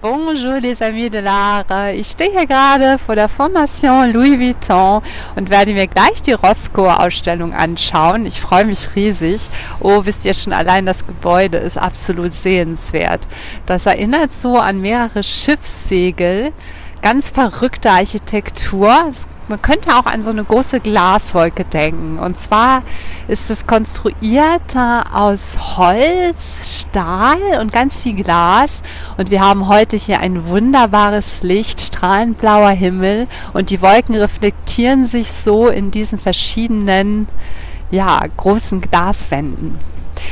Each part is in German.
Bonjour les amis de l'art. Ich stehe hier gerade vor der Fondation Louis Vuitton und werde mir gleich die Rothko-Ausstellung anschauen. Ich freue mich riesig. Oh, wisst ihr schon, allein das Gebäude ist absolut sehenswert. Das erinnert so an mehrere Schiffssegel. Ganz verrückte Architektur. Man könnte auch an so eine große Glaswolke denken. Und zwar ist es konstruiert aus Holz, Stahl und ganz viel Glas. Und wir haben heute hier ein wunderbares Licht, strahlend blauer Himmel. Und die Wolken reflektieren sich so in diesen verschiedenen, ja, großen Glaswänden.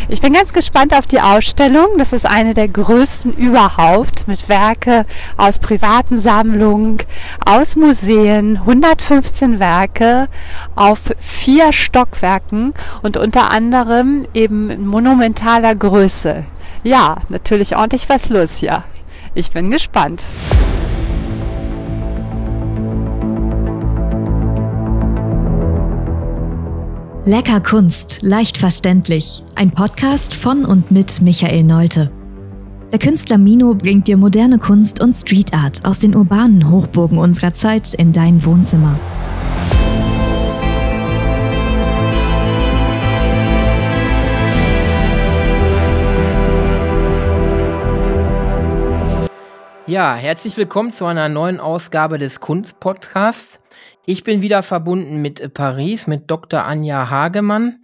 Ich bin ganz gespannt auf die Ausstellung. Das ist eine der größten überhaupt mit Werke aus privaten Sammlungen, aus Museen, 115 Werke auf vier Stockwerken und unter anderem eben monumentaler Größe. Ja, natürlich ordentlich was los hier. Ich bin gespannt. Lecker Kunst, leicht verständlich. Ein Podcast von und mit Michael Neute. Der Künstler Mino bringt dir moderne Kunst und Street Art aus den urbanen Hochburgen unserer Zeit in dein Wohnzimmer. Ja, herzlich willkommen zu einer neuen Ausgabe des Kunstpodcasts. Ich bin wieder verbunden mit Paris, mit Dr. Anja Hagemann.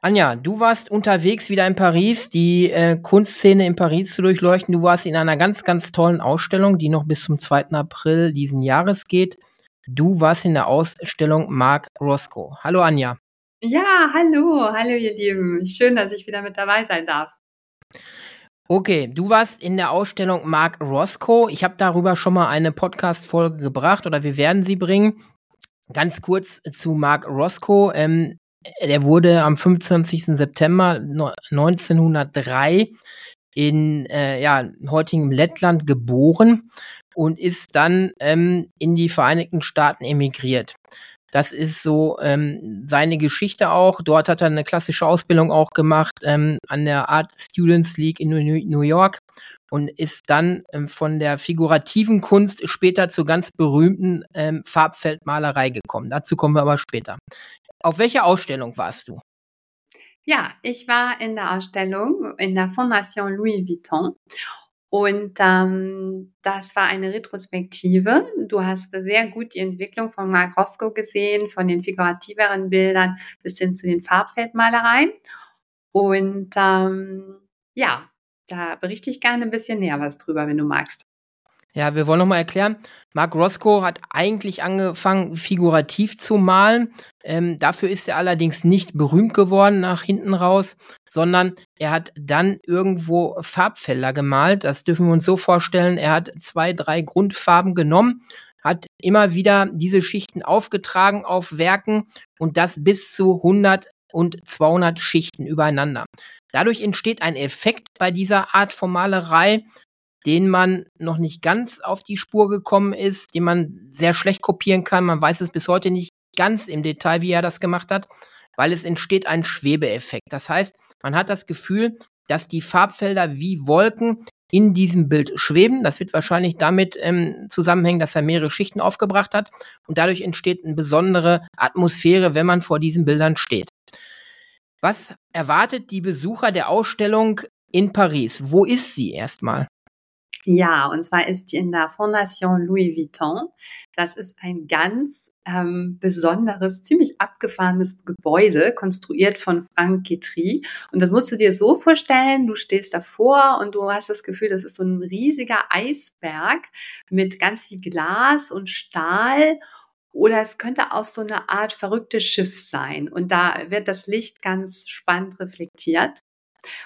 Anja, du warst unterwegs wieder in Paris, die äh, Kunstszene in Paris zu durchleuchten. Du warst in einer ganz, ganz tollen Ausstellung, die noch bis zum 2. April diesen Jahres geht. Du warst in der Ausstellung Mark Roscoe. Hallo Anja. Ja, hallo, hallo ihr Lieben. Schön, dass ich wieder mit dabei sein darf. Okay, du warst in der Ausstellung Mark Roscoe. Ich habe darüber schon mal eine Podcast-Folge gebracht oder wir werden sie bringen. Ganz kurz zu Mark Roscoe. Ähm, der wurde am 25. September 1903 in äh, ja, heutigem Lettland geboren und ist dann ähm, in die Vereinigten Staaten emigriert. Das ist so ähm, seine Geschichte auch. Dort hat er eine klassische Ausbildung auch gemacht ähm, an der Art Students League in New York und ist dann ähm, von der figurativen Kunst später zur ganz berühmten ähm, Farbfeldmalerei gekommen. Dazu kommen wir aber später. Auf welcher Ausstellung warst du? Ja, ich war in der Ausstellung in der Fondation Louis Vuitton und ähm, das war eine Retrospektive. Du hast sehr gut die Entwicklung von Mark Roscoe gesehen, von den figurativeren Bildern bis hin zu den Farbfeldmalereien. Und ähm, ja, da berichte ich gerne ein bisschen näher was drüber, wenn du magst. Ja, wir wollen nochmal erklären, Mark Roscoe hat eigentlich angefangen, figurativ zu malen. Ähm, dafür ist er allerdings nicht berühmt geworden nach hinten raus, sondern er hat dann irgendwo Farbfelder gemalt. Das dürfen wir uns so vorstellen. Er hat zwei, drei Grundfarben genommen, hat immer wieder diese Schichten aufgetragen auf Werken und das bis zu 100 und 200 Schichten übereinander. Dadurch entsteht ein Effekt bei dieser Art von Malerei, den man noch nicht ganz auf die Spur gekommen ist, den man sehr schlecht kopieren kann. Man weiß es bis heute nicht ganz im Detail, wie er das gemacht hat, weil es entsteht ein Schwebeeffekt. Das heißt, man hat das Gefühl, dass die Farbfelder wie Wolken in diesem Bild schweben. Das wird wahrscheinlich damit ähm, zusammenhängen, dass er mehrere Schichten aufgebracht hat und dadurch entsteht eine besondere Atmosphäre, wenn man vor diesen Bildern steht. Was erwartet die Besucher der Ausstellung in Paris? Wo ist sie erstmal? Ja, und zwar ist die in der Fondation Louis Vuitton. Das ist ein ganz ähm, besonderes, ziemlich abgefahrenes Gebäude, konstruiert von Frank Guitry. Und das musst du dir so vorstellen, du stehst davor und du hast das Gefühl, das ist so ein riesiger Eisberg mit ganz viel Glas und Stahl oder es könnte auch so eine Art verrücktes Schiff sein. Und da wird das Licht ganz spannend reflektiert.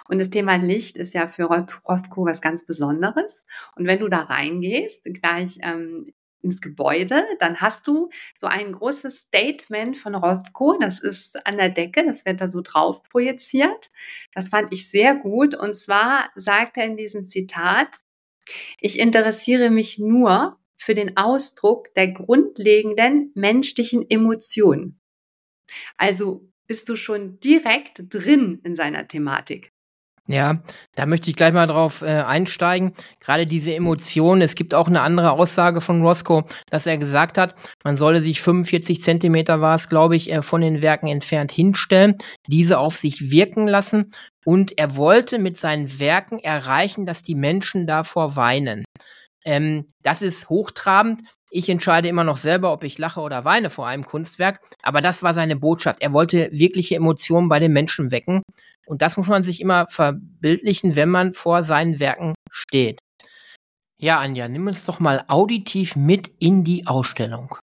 Und das Thema Licht ist ja für Roscoe was ganz Besonderes. Und wenn du da reingehst, gleich ähm, ins Gebäude, dann hast du so ein großes Statement von Rothko. Das ist an der Decke, das wird da so drauf projiziert. Das fand ich sehr gut. Und zwar sagt er in diesem Zitat, ich interessiere mich nur für den Ausdruck der grundlegenden menschlichen Emotionen. Also bist du schon direkt drin in seiner Thematik. Ja, da möchte ich gleich mal drauf äh, einsteigen. Gerade diese Emotionen. Es gibt auch eine andere Aussage von Roscoe, dass er gesagt hat, man solle sich 45 Zentimeter war es, glaube ich, äh, von den Werken entfernt hinstellen, diese auf sich wirken lassen. Und er wollte mit seinen Werken erreichen, dass die Menschen davor weinen. Ähm, das ist hochtrabend. Ich entscheide immer noch selber, ob ich lache oder weine vor einem Kunstwerk. Aber das war seine Botschaft. Er wollte wirkliche Emotionen bei den Menschen wecken. Und das muss man sich immer verbildlichen, wenn man vor seinen Werken steht. Ja, Anja, nimm uns doch mal auditiv mit in die Ausstellung.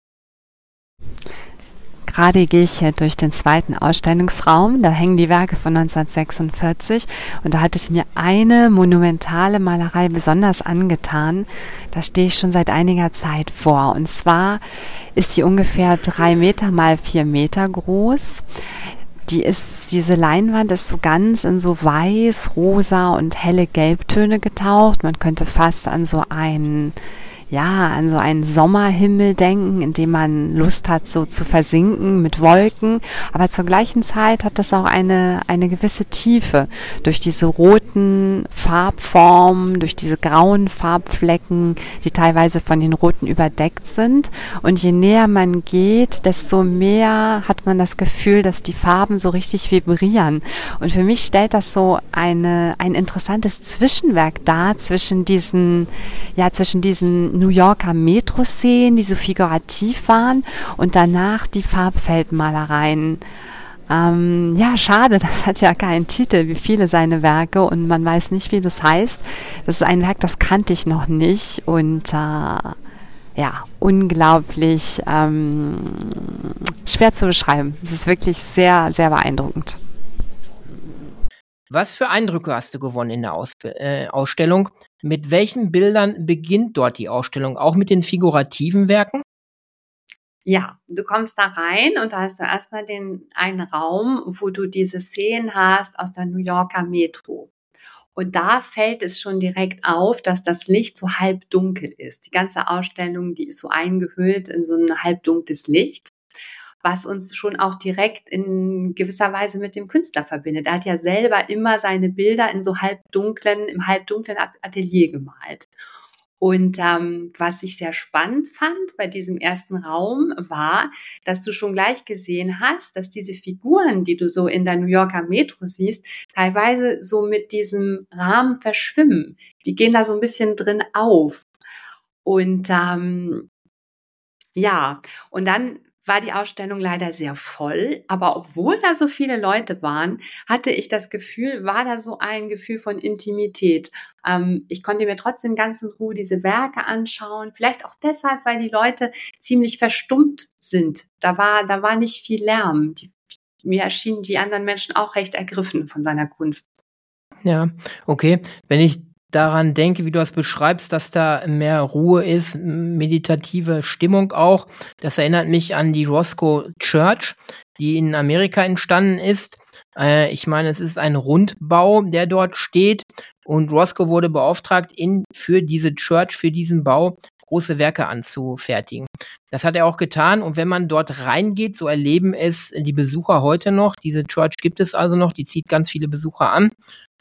Gerade gehe ich hier durch den zweiten Ausstellungsraum. Da hängen die Werke von 1946 und da hat es mir eine monumentale Malerei besonders angetan. Da stehe ich schon seit einiger Zeit vor. Und zwar ist sie ungefähr drei Meter mal vier Meter groß die ist, diese Leinwand ist so ganz in so weiß, rosa und helle Gelbtöne getaucht. Man könnte fast an so einen ja, an so einen Sommerhimmel denken, in dem man Lust hat, so zu versinken mit Wolken. Aber zur gleichen Zeit hat das auch eine, eine gewisse Tiefe. Durch diese roten Farbformen, durch diese grauen Farbflecken, die teilweise von den roten überdeckt sind. Und je näher man geht, desto mehr hat man das Gefühl, dass die Farben so richtig vibrieren. Und für mich stellt das so eine, ein interessantes Zwischenwerk dar zwischen diesen, ja, zwischen diesen New Yorker Metro-Szenen, die so figurativ waren und danach die Farbfeldmalereien. Ähm, ja, schade, das hat ja keinen Titel, wie viele seine Werke und man weiß nicht, wie das heißt. Das ist ein Werk, das kannte ich noch nicht und äh, ja, unglaublich ähm, schwer zu beschreiben. Es ist wirklich sehr, sehr beeindruckend. Was für Eindrücke hast du gewonnen in der Aus äh, Ausstellung? Mit welchen Bildern beginnt dort die Ausstellung? Auch mit den figurativen Werken? Ja, du kommst da rein und da hast du erstmal den einen Raum, wo du diese Szenen hast aus der New Yorker Metro. Und da fällt es schon direkt auf, dass das Licht so halb dunkel ist. Die ganze Ausstellung, die ist so eingehüllt in so ein halbdunkles Licht was uns schon auch direkt in gewisser Weise mit dem Künstler verbindet. Er hat ja selber immer seine Bilder in so halbdunklen, im halbdunklen Atelier gemalt. Und ähm, was ich sehr spannend fand bei diesem ersten Raum war, dass du schon gleich gesehen hast, dass diese Figuren, die du so in der New Yorker Metro siehst, teilweise so mit diesem Rahmen verschwimmen. Die gehen da so ein bisschen drin auf. Und ähm, ja, und dann war die Ausstellung leider sehr voll. Aber obwohl da so viele Leute waren, hatte ich das Gefühl, war da so ein Gefühl von Intimität. Ähm, ich konnte mir trotzdem ganz in Ruhe diese Werke anschauen. Vielleicht auch deshalb, weil die Leute ziemlich verstummt sind. Da war, da war nicht viel Lärm. Die, mir erschienen die anderen Menschen auch recht ergriffen von seiner Kunst. Ja, okay. Wenn ich daran denke, wie du das beschreibst, dass da mehr Ruhe ist, meditative Stimmung auch. Das erinnert mich an die Roscoe Church, die in Amerika entstanden ist. Äh, ich meine, es ist ein Rundbau, der dort steht. Und Roscoe wurde beauftragt, in, für diese Church, für diesen Bau, große Werke anzufertigen. Das hat er auch getan. Und wenn man dort reingeht, so erleben es die Besucher heute noch. Diese Church gibt es also noch, die zieht ganz viele Besucher an.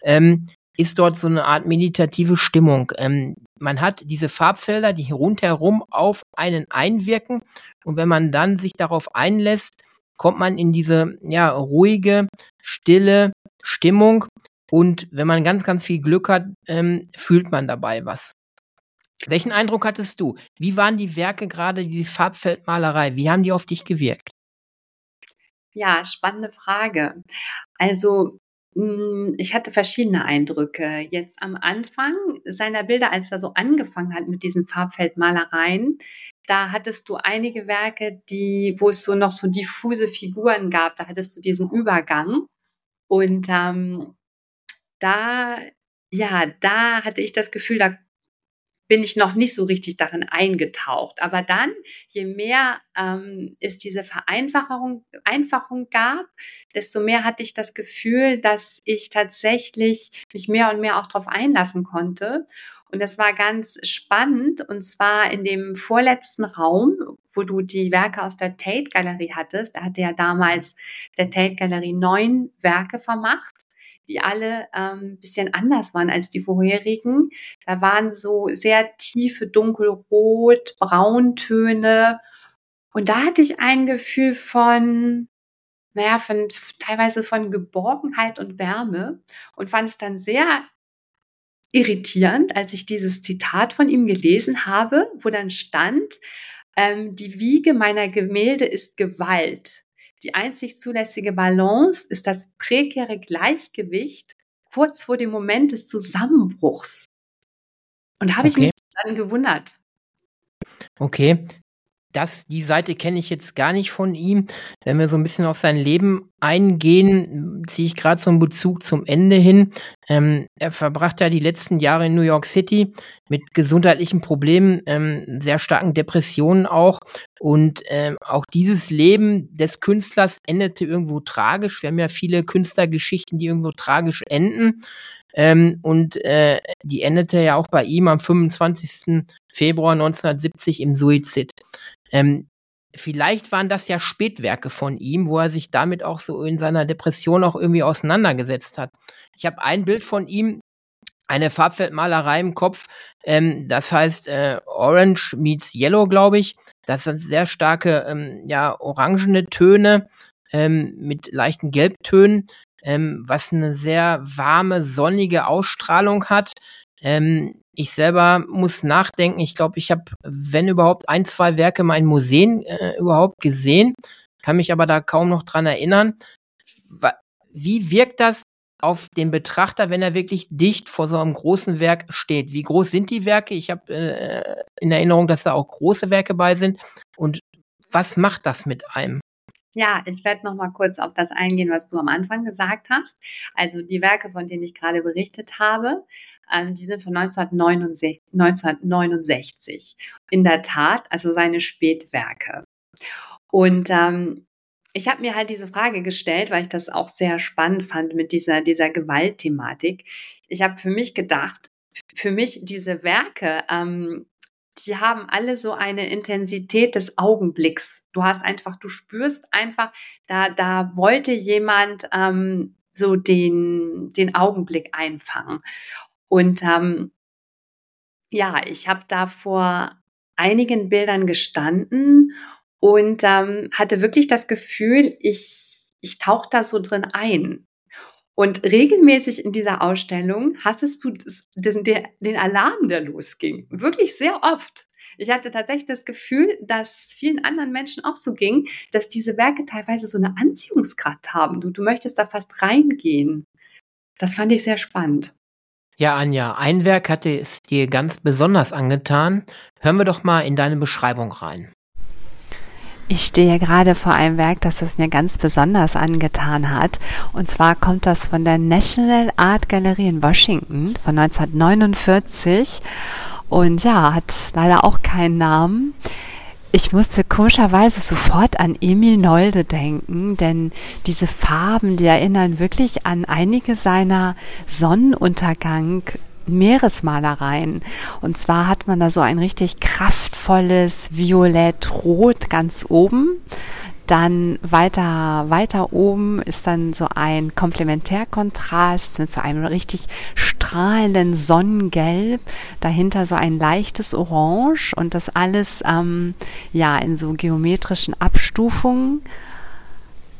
Ähm, ist dort so eine Art meditative Stimmung. Ähm, man hat diese Farbfelder, die rundherum auf einen einwirken und wenn man dann sich darauf einlässt, kommt man in diese ja ruhige, stille Stimmung und wenn man ganz, ganz viel Glück hat, ähm, fühlt man dabei was. Welchen Eindruck hattest du? Wie waren die Werke gerade, die Farbfeldmalerei? Wie haben die auf dich gewirkt? Ja, spannende Frage. Also ich hatte verschiedene Eindrücke. Jetzt am Anfang seiner Bilder, als er so angefangen hat mit diesen Farbfeldmalereien, da hattest du einige Werke, die, wo es so noch so diffuse Figuren gab. Da hattest du diesen Übergang. Und ähm, da, ja, da hatte ich das Gefühl, da bin ich noch nicht so richtig darin eingetaucht. Aber dann, je mehr ähm, es diese Vereinfachung Einfachung gab, desto mehr hatte ich das Gefühl, dass ich tatsächlich mich mehr und mehr auch darauf einlassen konnte. Und das war ganz spannend. Und zwar in dem vorletzten Raum, wo du die Werke aus der Tate Galerie hattest. Da hatte ja damals der Tate Galerie neun Werke vermacht die alle ein ähm, bisschen anders waren als die vorherigen. Da waren so sehr tiefe dunkelrot, Brauntöne. Und da hatte ich ein Gefühl von, naja, von teilweise von Geborgenheit und Wärme und fand es dann sehr irritierend, als ich dieses Zitat von ihm gelesen habe, wo dann stand, ähm, die Wiege meiner Gemälde ist Gewalt. Die einzig zulässige Balance ist das prekäre Gleichgewicht kurz vor dem Moment des Zusammenbruchs. Und da habe okay. ich mich dann gewundert. Okay, das, die Seite kenne ich jetzt gar nicht von ihm. Wenn wir so ein bisschen auf sein Leben eingehen, ziehe ich gerade so einen Bezug zum Ende hin. Ähm, er verbrachte ja die letzten Jahre in New York City mit gesundheitlichen Problemen, ähm, sehr starken Depressionen auch. Und ähm, auch dieses Leben des Künstlers endete irgendwo tragisch. Wir haben ja viele Künstlergeschichten, die irgendwo tragisch enden. Ähm, und äh, die endete ja auch bei ihm am 25. Februar 1970 im Suizid. Ähm, vielleicht waren das ja Spätwerke von ihm, wo er sich damit auch so in seiner Depression auch irgendwie auseinandergesetzt hat. Ich habe ein Bild von ihm, eine Farbfeldmalerei im Kopf, ähm, das heißt äh, Orange meets Yellow, glaube ich. Das sind sehr starke, ähm, ja, orangene Töne ähm, mit leichten Gelbtönen, ähm, was eine sehr warme, sonnige Ausstrahlung hat. Ähm, ich selber muss nachdenken. Ich glaube, ich habe, wenn überhaupt, ein, zwei Werke mal in Museen äh, überhaupt gesehen, kann mich aber da kaum noch dran erinnern. Wie wirkt das auf den Betrachter, wenn er wirklich dicht vor so einem großen Werk steht? Wie groß sind die Werke? Ich habe äh, in Erinnerung, dass da auch große Werke bei sind. Und was macht das mit einem? Ja, ich werde noch mal kurz auf das eingehen, was du am Anfang gesagt hast. Also die Werke, von denen ich gerade berichtet habe, ähm, die sind von 1969, 1969. In der Tat, also seine Spätwerke. Und ähm, ich habe mir halt diese Frage gestellt, weil ich das auch sehr spannend fand mit dieser, dieser Gewaltthematik. Ich habe für mich gedacht, für mich diese Werke ähm, die haben alle so eine Intensität des Augenblicks. Du hast einfach, du spürst einfach, da, da wollte jemand ähm, so den, den Augenblick einfangen. Und ähm, ja, ich habe da vor einigen Bildern gestanden und ähm, hatte wirklich das Gefühl, ich, ich tauche da so drin ein. Und regelmäßig in dieser Ausstellung hattest du das, das, den Alarm, der losging. Wirklich sehr oft. Ich hatte tatsächlich das Gefühl, dass vielen anderen Menschen auch so ging, dass diese Werke teilweise so eine Anziehungskraft haben. Du, du möchtest da fast reingehen. Das fand ich sehr spannend. Ja, Anja, ein Werk hatte es dir ganz besonders angetan. Hören wir doch mal in deine Beschreibung rein. Ich stehe gerade vor einem Werk, das es mir ganz besonders angetan hat. Und zwar kommt das von der National Art Gallery in Washington von 1949. Und ja, hat leider auch keinen Namen. Ich musste komischerweise sofort an Emil Nolde denken, denn diese Farben, die erinnern wirklich an einige seiner Sonnenuntergang Meeresmalereien. Und zwar hat man da so ein richtig kraftvolles Violett-Rot ganz oben. Dann weiter, weiter oben ist dann so ein Komplementärkontrast mit so einem richtig strahlenden Sonnengelb. Dahinter so ein leichtes Orange und das alles, ähm, ja, in so geometrischen Abstufungen.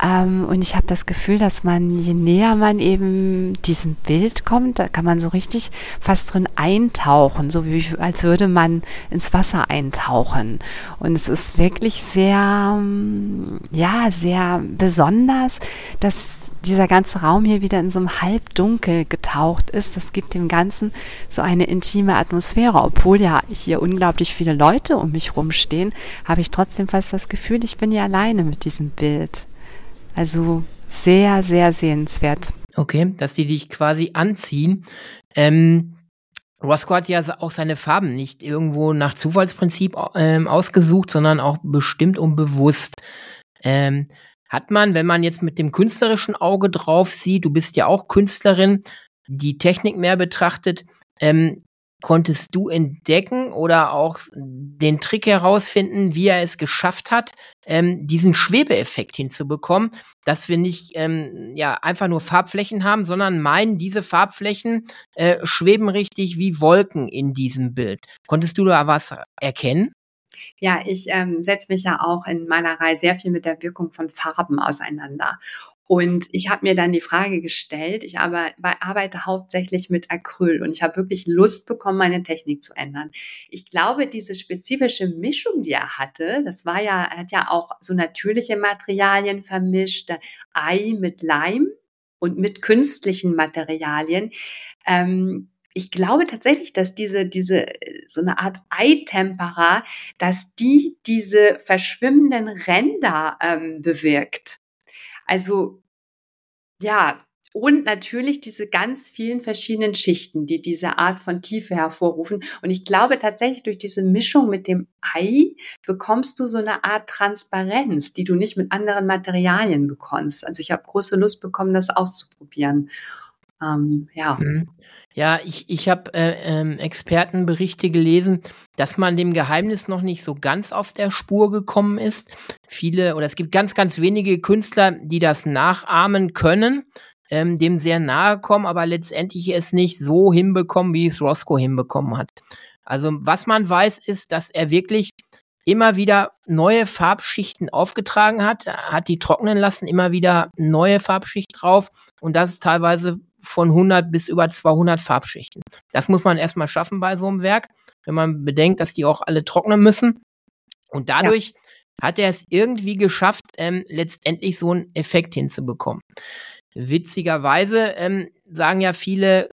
Ähm, und ich habe das Gefühl, dass man, je näher man eben diesem Bild kommt, da kann man so richtig fast drin eintauchen, so wie als würde man ins Wasser eintauchen. Und es ist wirklich sehr, ähm, ja, sehr besonders, dass dieser ganze Raum hier wieder in so einem Halbdunkel getaucht ist. Das gibt dem Ganzen so eine intime Atmosphäre. Obwohl ja hier unglaublich viele Leute um mich rumstehen, habe ich trotzdem fast das Gefühl, ich bin hier alleine mit diesem Bild. Also sehr, sehr sehenswert. Okay, dass die sich quasi anziehen. Ähm, Roscoe hat ja auch seine Farben nicht irgendwo nach Zufallsprinzip ähm, ausgesucht, sondern auch bestimmt und bewusst. Ähm, hat man, wenn man jetzt mit dem künstlerischen Auge drauf sieht, du bist ja auch Künstlerin, die Technik mehr betrachtet, ähm, konntest du entdecken oder auch den Trick herausfinden, wie er es geschafft hat, ähm, diesen Schwebeeffekt hinzubekommen, dass wir nicht ähm, ja einfach nur Farbflächen haben, sondern meinen, diese Farbflächen äh, schweben richtig wie Wolken in diesem Bild. Konntest du da was erkennen? Ja, ich ähm, setze mich ja auch in Malerei sehr viel mit der Wirkung von Farben auseinander. Und ich habe mir dann die Frage gestellt, ich arbeite hauptsächlich mit Acryl und ich habe wirklich Lust bekommen, meine Technik zu ändern. Ich glaube, diese spezifische Mischung, die er hatte, das war ja, er hat ja auch so natürliche Materialien vermischt, Ei mit Leim und mit künstlichen Materialien. Ähm, ich glaube tatsächlich, dass diese, diese, so eine Art Eitempera, dass die diese verschwimmenden Ränder ähm, bewirkt. Also ja, und natürlich diese ganz vielen verschiedenen Schichten, die diese Art von Tiefe hervorrufen. Und ich glaube tatsächlich, durch diese Mischung mit dem Ei bekommst du so eine Art Transparenz, die du nicht mit anderen Materialien bekommst. Also ich habe große Lust bekommen, das auszuprobieren. Ähm, ja. Mhm. Ja, ich, ich habe äh, ähm, Expertenberichte gelesen, dass man dem Geheimnis noch nicht so ganz auf der Spur gekommen ist. Viele oder es gibt ganz, ganz wenige Künstler, die das nachahmen können, ähm, dem sehr nahe kommen, aber letztendlich es nicht so hinbekommen, wie es Roscoe hinbekommen hat. Also was man weiß, ist, dass er wirklich immer wieder neue Farbschichten aufgetragen hat, hat die trocknen lassen, immer wieder neue Farbschicht drauf und das ist teilweise von 100 bis über 200 Farbschichten. Das muss man erstmal schaffen bei so einem Werk, wenn man bedenkt, dass die auch alle trocknen müssen. Und dadurch ja. hat er es irgendwie geschafft, ähm, letztendlich so einen Effekt hinzubekommen. Witzigerweise ähm, sagen ja viele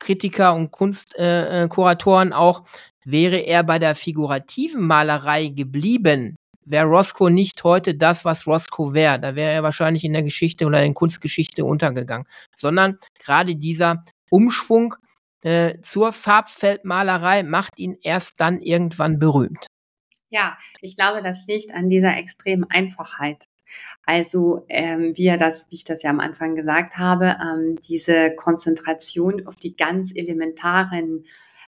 Kritiker und Kunstkuratoren äh, äh auch, wäre er bei der figurativen Malerei geblieben, wäre Roscoe nicht heute das, was Roscoe wäre. Da wäre er wahrscheinlich in der Geschichte oder in Kunstgeschichte untergegangen. Sondern gerade dieser Umschwung äh, zur Farbfeldmalerei macht ihn erst dann irgendwann berühmt. Ja, ich glaube, das liegt an dieser extremen Einfachheit. Also ähm, wie, das, wie ich das ja am Anfang gesagt habe, ähm, diese Konzentration auf die ganz elementaren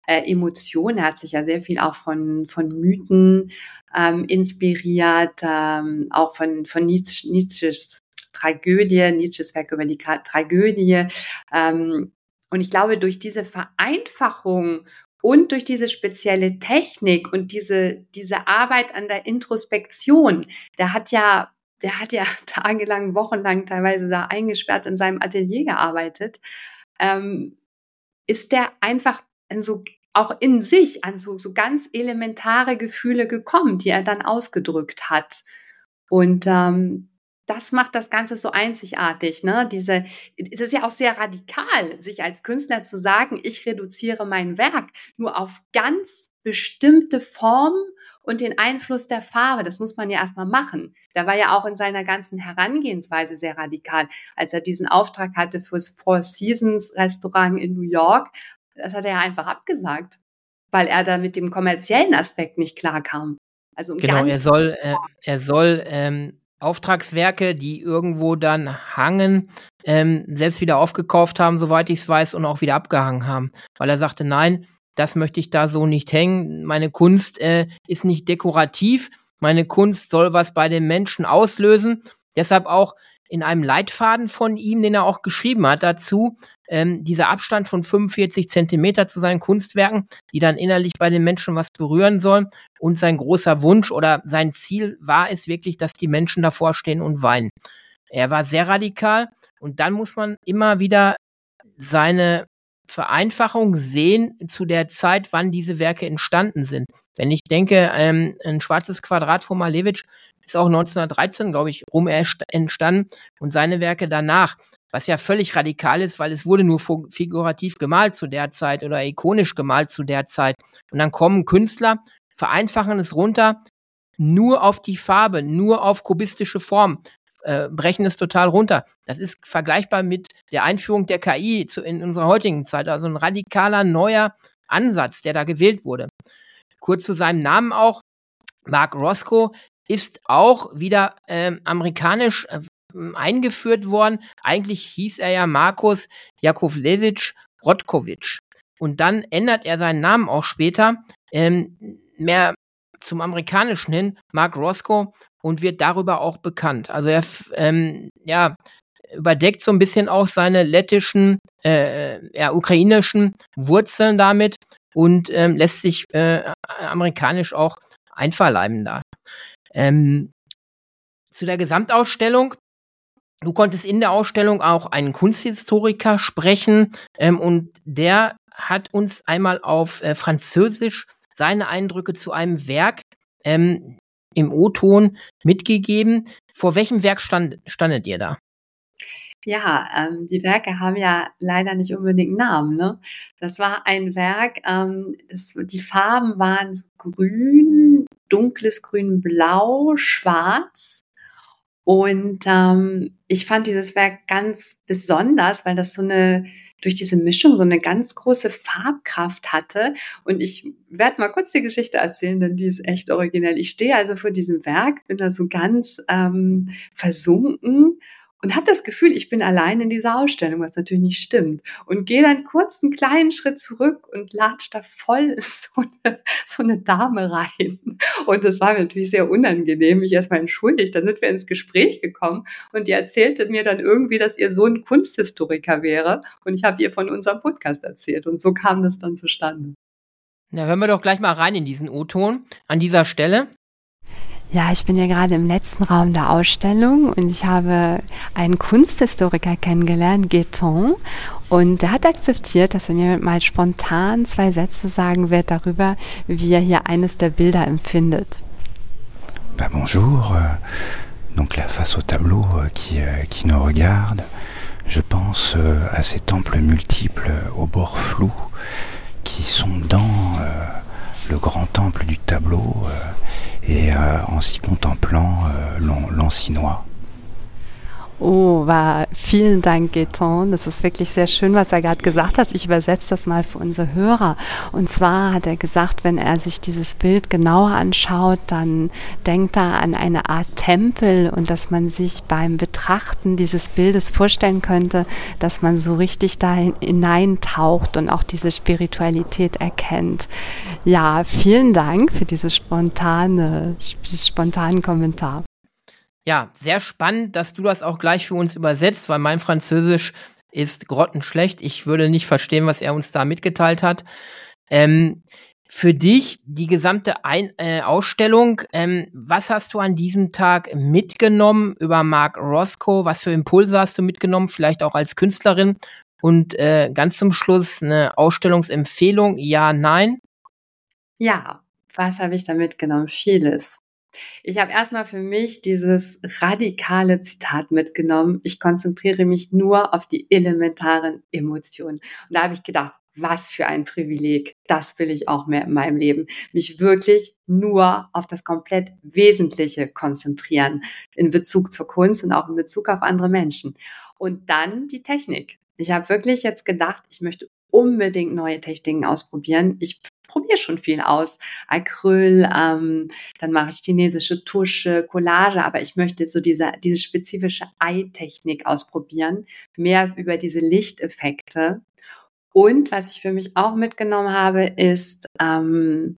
äh, Emotionen. Er hat sich ja sehr viel auch von, von Mythen ähm, inspiriert, ähm, auch von, von Nietzsche, Nietzsches Tragödie, Nietzsches Werk über die Tragödie. Ähm, und ich glaube, durch diese Vereinfachung und durch diese spezielle Technik und diese, diese Arbeit an der Introspektion, der hat ja, der hat ja tagelang, wochenlang teilweise da eingesperrt in seinem Atelier gearbeitet, ähm, ist der einfach ein so auch in sich an so, so ganz elementare Gefühle gekommen, die er dann ausgedrückt hat. Und ähm, das macht das Ganze so einzigartig. Ne? Diese, es ist ja auch sehr radikal, sich als Künstler zu sagen, ich reduziere mein Werk nur auf ganz bestimmte Formen und den Einfluss der Farbe. Das muss man ja erstmal machen. Da war ja auch in seiner ganzen Herangehensweise sehr radikal. Als er diesen Auftrag hatte fürs Four Seasons Restaurant in New York, das hat er ja einfach abgesagt, weil er da mit dem kommerziellen Aspekt nicht klarkam. Also genau, er soll, äh, er soll ähm, Auftragswerke, die irgendwo dann hangen, ähm, selbst wieder aufgekauft haben, soweit ich es weiß, und auch wieder abgehangen haben. Weil er sagte, nein, das möchte ich da so nicht hängen. Meine Kunst äh, ist nicht dekorativ. Meine Kunst soll was bei den Menschen auslösen. Deshalb auch in einem Leitfaden von ihm, den er auch geschrieben hat dazu, ähm, dieser Abstand von 45 Zentimeter zu seinen Kunstwerken, die dann innerlich bei den Menschen was berühren sollen. Und sein großer Wunsch oder sein Ziel war es wirklich, dass die Menschen davor stehen und weinen. Er war sehr radikal und dann muss man immer wieder seine Vereinfachung sehen zu der Zeit, wann diese Werke entstanden sind. Wenn ich denke, ähm, ein schwarzes Quadrat von Malevich ist auch 1913, glaube ich, rum entstanden und seine Werke danach, was ja völlig radikal ist, weil es wurde nur figurativ gemalt zu der Zeit oder ikonisch gemalt zu der Zeit. Und dann kommen Künstler, vereinfachen es runter, nur auf die Farbe, nur auf kubistische Form, äh, brechen es total runter. Das ist vergleichbar mit der Einführung der KI zu, in unserer heutigen Zeit. Also ein radikaler neuer Ansatz, der da gewählt wurde. Kurz zu seinem Namen auch. Mark Roscoe ist auch wieder ähm, amerikanisch äh, eingeführt worden. Eigentlich hieß er ja Markus Jakovlewitsch Rotkovic. Und dann ändert er seinen Namen auch später ähm, mehr zum amerikanischen hin, Mark Roscoe, und wird darüber auch bekannt. Also er ähm, ja, überdeckt so ein bisschen auch seine lettischen, äh, ja, ukrainischen Wurzeln damit und ähm, lässt sich äh, amerikanisch auch einverleiben da. Ähm, zu der Gesamtausstellung. Du konntest in der Ausstellung auch einen Kunsthistoriker sprechen ähm, und der hat uns einmal auf äh, Französisch seine Eindrücke zu einem Werk ähm, im O-Ton mitgegeben. Vor welchem Werk stand, standet ihr da? Ja, ähm, die Werke haben ja leider nicht unbedingt Namen. Ne? Das war ein Werk, ähm, das, die Farben waren so grün, dunkles Grün, Blau, Schwarz. Und ähm, ich fand dieses Werk ganz besonders, weil das so eine durch diese Mischung so eine ganz große Farbkraft hatte. Und ich werde mal kurz die Geschichte erzählen, denn die ist echt originell. Ich stehe also vor diesem Werk, bin da so ganz ähm, versunken und habe das Gefühl, ich bin allein in dieser Ausstellung, was natürlich nicht stimmt. Und gehe dann kurz einen kleinen Schritt zurück und latscht da voll so eine, so eine Dame rein. Und das war mir natürlich sehr unangenehm, mich erstmal entschuldigt. Dann sind wir ins Gespräch gekommen und die erzählte mir dann irgendwie, dass ihr Sohn Kunsthistoriker wäre. Und ich habe ihr von unserem Podcast erzählt. Und so kam das dann zustande. Na, hören wir doch gleich mal rein in diesen O-Ton an dieser Stelle. Ja, ich bin ja gerade im letzten Raum der Ausstellung und ich habe einen Kunsthistoriker kennengelernt, Gueton, und der hat akzeptiert, dass er mir mal spontan zwei Sätze sagen wird darüber, wie er hier eines der Bilder empfindet. Bah bonjour. Euh, donc là, face au tableau euh, qui, euh, qui nous regarde, je pense à ces temples multiples aux bords flous qui sont dans le grand temple du tableau et euh, en s'y contemplant euh, l'Ancinois. Oh, war vielen Dank, Geton. Das ist wirklich sehr schön, was er gerade gesagt hat. Ich übersetze das mal für unsere Hörer. Und zwar hat er gesagt, wenn er sich dieses Bild genauer anschaut, dann denkt er an eine Art Tempel und dass man sich beim Betrachten dieses Bildes vorstellen könnte, dass man so richtig da hineintaucht und auch diese Spiritualität erkennt. Ja, vielen Dank für dieses spontane, spontanen Kommentar ja, sehr spannend, dass du das auch gleich für uns übersetzt, weil mein Französisch ist grottenschlecht. Ich würde nicht verstehen, was er uns da mitgeteilt hat. Ähm, für dich die gesamte Ein äh, Ausstellung, ähm, was hast du an diesem Tag mitgenommen über Mark Roscoe? Was für Impulse hast du mitgenommen, vielleicht auch als Künstlerin? Und äh, ganz zum Schluss eine Ausstellungsempfehlung, ja, nein? Ja, was habe ich da mitgenommen? Vieles. Ich habe erstmal für mich dieses radikale Zitat mitgenommen. Ich konzentriere mich nur auf die elementaren Emotionen. Und da habe ich gedacht, was für ein Privileg. Das will ich auch mehr in meinem Leben. Mich wirklich nur auf das komplett Wesentliche konzentrieren in Bezug zur Kunst und auch in Bezug auf andere Menschen. Und dann die Technik. Ich habe wirklich jetzt gedacht, ich möchte unbedingt neue Techniken ausprobieren. Ich probiere schon viel aus. Acryl, ähm, dann mache ich chinesische Tusche, Collage, aber ich möchte so diese, diese spezifische Eye-Technik ausprobieren, mehr über diese Lichteffekte. Und was ich für mich auch mitgenommen habe, ist, ähm,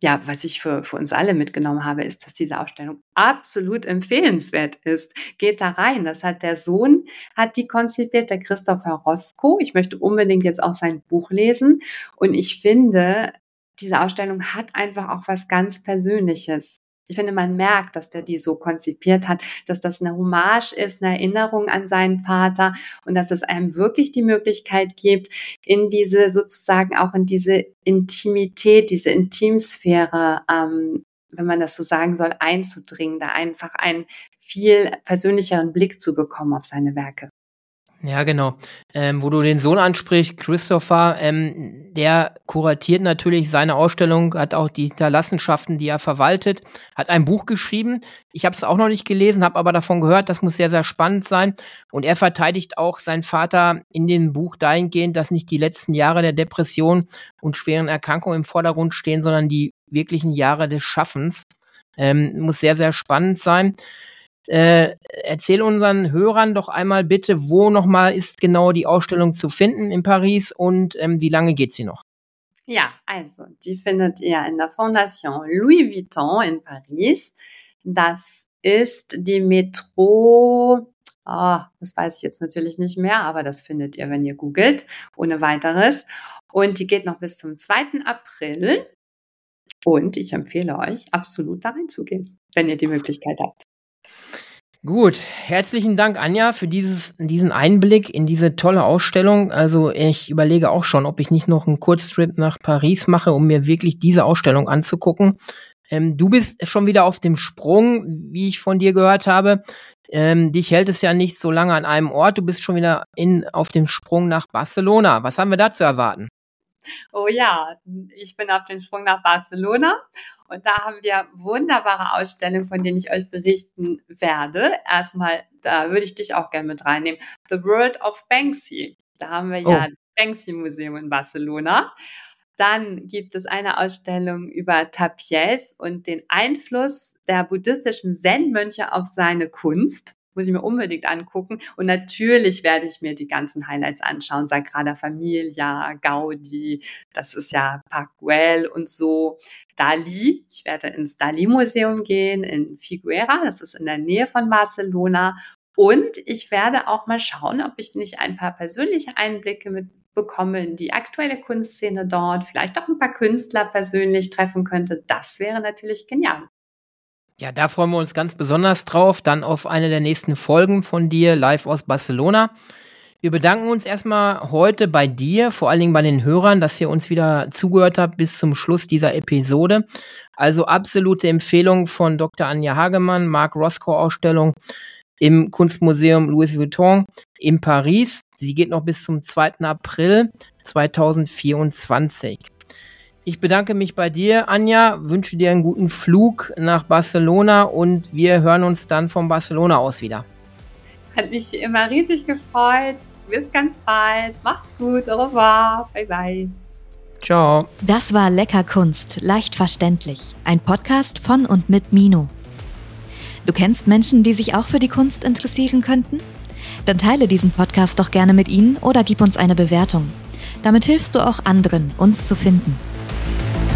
ja, was ich für, für uns alle mitgenommen habe, ist, dass diese Ausstellung absolut empfehlenswert ist. Geht da rein. Das hat der Sohn, hat die konzipiert, der Christopher Roscoe. Ich möchte unbedingt jetzt auch sein Buch lesen. Und ich finde, diese Ausstellung hat einfach auch was ganz Persönliches. Ich finde, man merkt, dass der die so konzipiert hat, dass das eine Hommage ist, eine Erinnerung an seinen Vater und dass es einem wirklich die Möglichkeit gibt, in diese sozusagen auch in diese Intimität, diese Intimsphäre, ähm, wenn man das so sagen soll, einzudringen, da einfach einen viel persönlicheren Blick zu bekommen auf seine Werke. Ja, genau. Ähm, wo du den Sohn ansprichst, Christopher, ähm, der kuratiert natürlich seine Ausstellung, hat auch die Hinterlassenschaften, die er verwaltet, hat ein Buch geschrieben. Ich habe es auch noch nicht gelesen, habe aber davon gehört, das muss sehr, sehr spannend sein. Und er verteidigt auch seinen Vater in dem Buch dahingehend, dass nicht die letzten Jahre der Depression und schweren Erkrankungen im Vordergrund stehen, sondern die wirklichen Jahre des Schaffens. Ähm, muss sehr, sehr spannend sein. Äh, erzähl unseren Hörern doch einmal bitte, wo nochmal ist genau die Ausstellung zu finden in Paris und ähm, wie lange geht sie noch? Ja, also die findet ihr in der Fondation Louis Vuitton in Paris. Das ist die Metro, oh, das weiß ich jetzt natürlich nicht mehr, aber das findet ihr, wenn ihr googelt, ohne weiteres. Und die geht noch bis zum 2. April. Und ich empfehle euch, absolut da reinzugehen, wenn ihr die Möglichkeit habt. Gut, herzlichen Dank, Anja, für dieses, diesen Einblick in diese tolle Ausstellung. Also ich überlege auch schon, ob ich nicht noch einen Kurztrip nach Paris mache, um mir wirklich diese Ausstellung anzugucken. Ähm, du bist schon wieder auf dem Sprung, wie ich von dir gehört habe. Ähm, dich hält es ja nicht so lange an einem Ort. Du bist schon wieder in, auf dem Sprung nach Barcelona. Was haben wir da zu erwarten? Oh ja, ich bin auf dem Sprung nach Barcelona und da haben wir wunderbare Ausstellungen, von denen ich euch berichten werde. Erstmal, da würde ich dich auch gerne mit reinnehmen. The World of Banksy. Da haben wir oh. ja das Banksy Museum in Barcelona. Dann gibt es eine Ausstellung über Tapies und den Einfluss der buddhistischen Zen-Mönche auf seine Kunst. Muss ich mir unbedingt angucken. Und natürlich werde ich mir die ganzen Highlights anschauen. Sagrada Familia, Gaudi, das ist ja Park Güell und so. Dali, ich werde ins Dali-Museum gehen in Figuera, das ist in der Nähe von Barcelona. Und ich werde auch mal schauen, ob ich nicht ein paar persönliche Einblicke mit bekomme in die aktuelle Kunstszene dort, vielleicht auch ein paar Künstler persönlich treffen könnte, das wäre natürlich genial. Ja, da freuen wir uns ganz besonders drauf, dann auf eine der nächsten Folgen von dir live aus Barcelona. Wir bedanken uns erstmal heute bei dir, vor allen Dingen bei den Hörern, dass ihr uns wieder zugehört habt bis zum Schluss dieser Episode. Also absolute Empfehlung von Dr. Anja Hagemann, Mark Roscoe Ausstellung im Kunstmuseum Louis Vuitton in Paris. Sie geht noch bis zum 2. April 2024. Ich bedanke mich bei dir, Anja, wünsche dir einen guten Flug nach Barcelona und wir hören uns dann von Barcelona aus wieder. Hat mich wie immer riesig gefreut. Bis ganz bald. Macht's gut. Au revoir. Bye bye. Ciao. Das war Lecker Kunst, leicht verständlich. Ein Podcast von und mit Mino. Du kennst Menschen, die sich auch für die Kunst interessieren könnten? Dann teile diesen Podcast doch gerne mit ihnen oder gib uns eine Bewertung. Damit hilfst du auch anderen, uns zu finden. Thank you.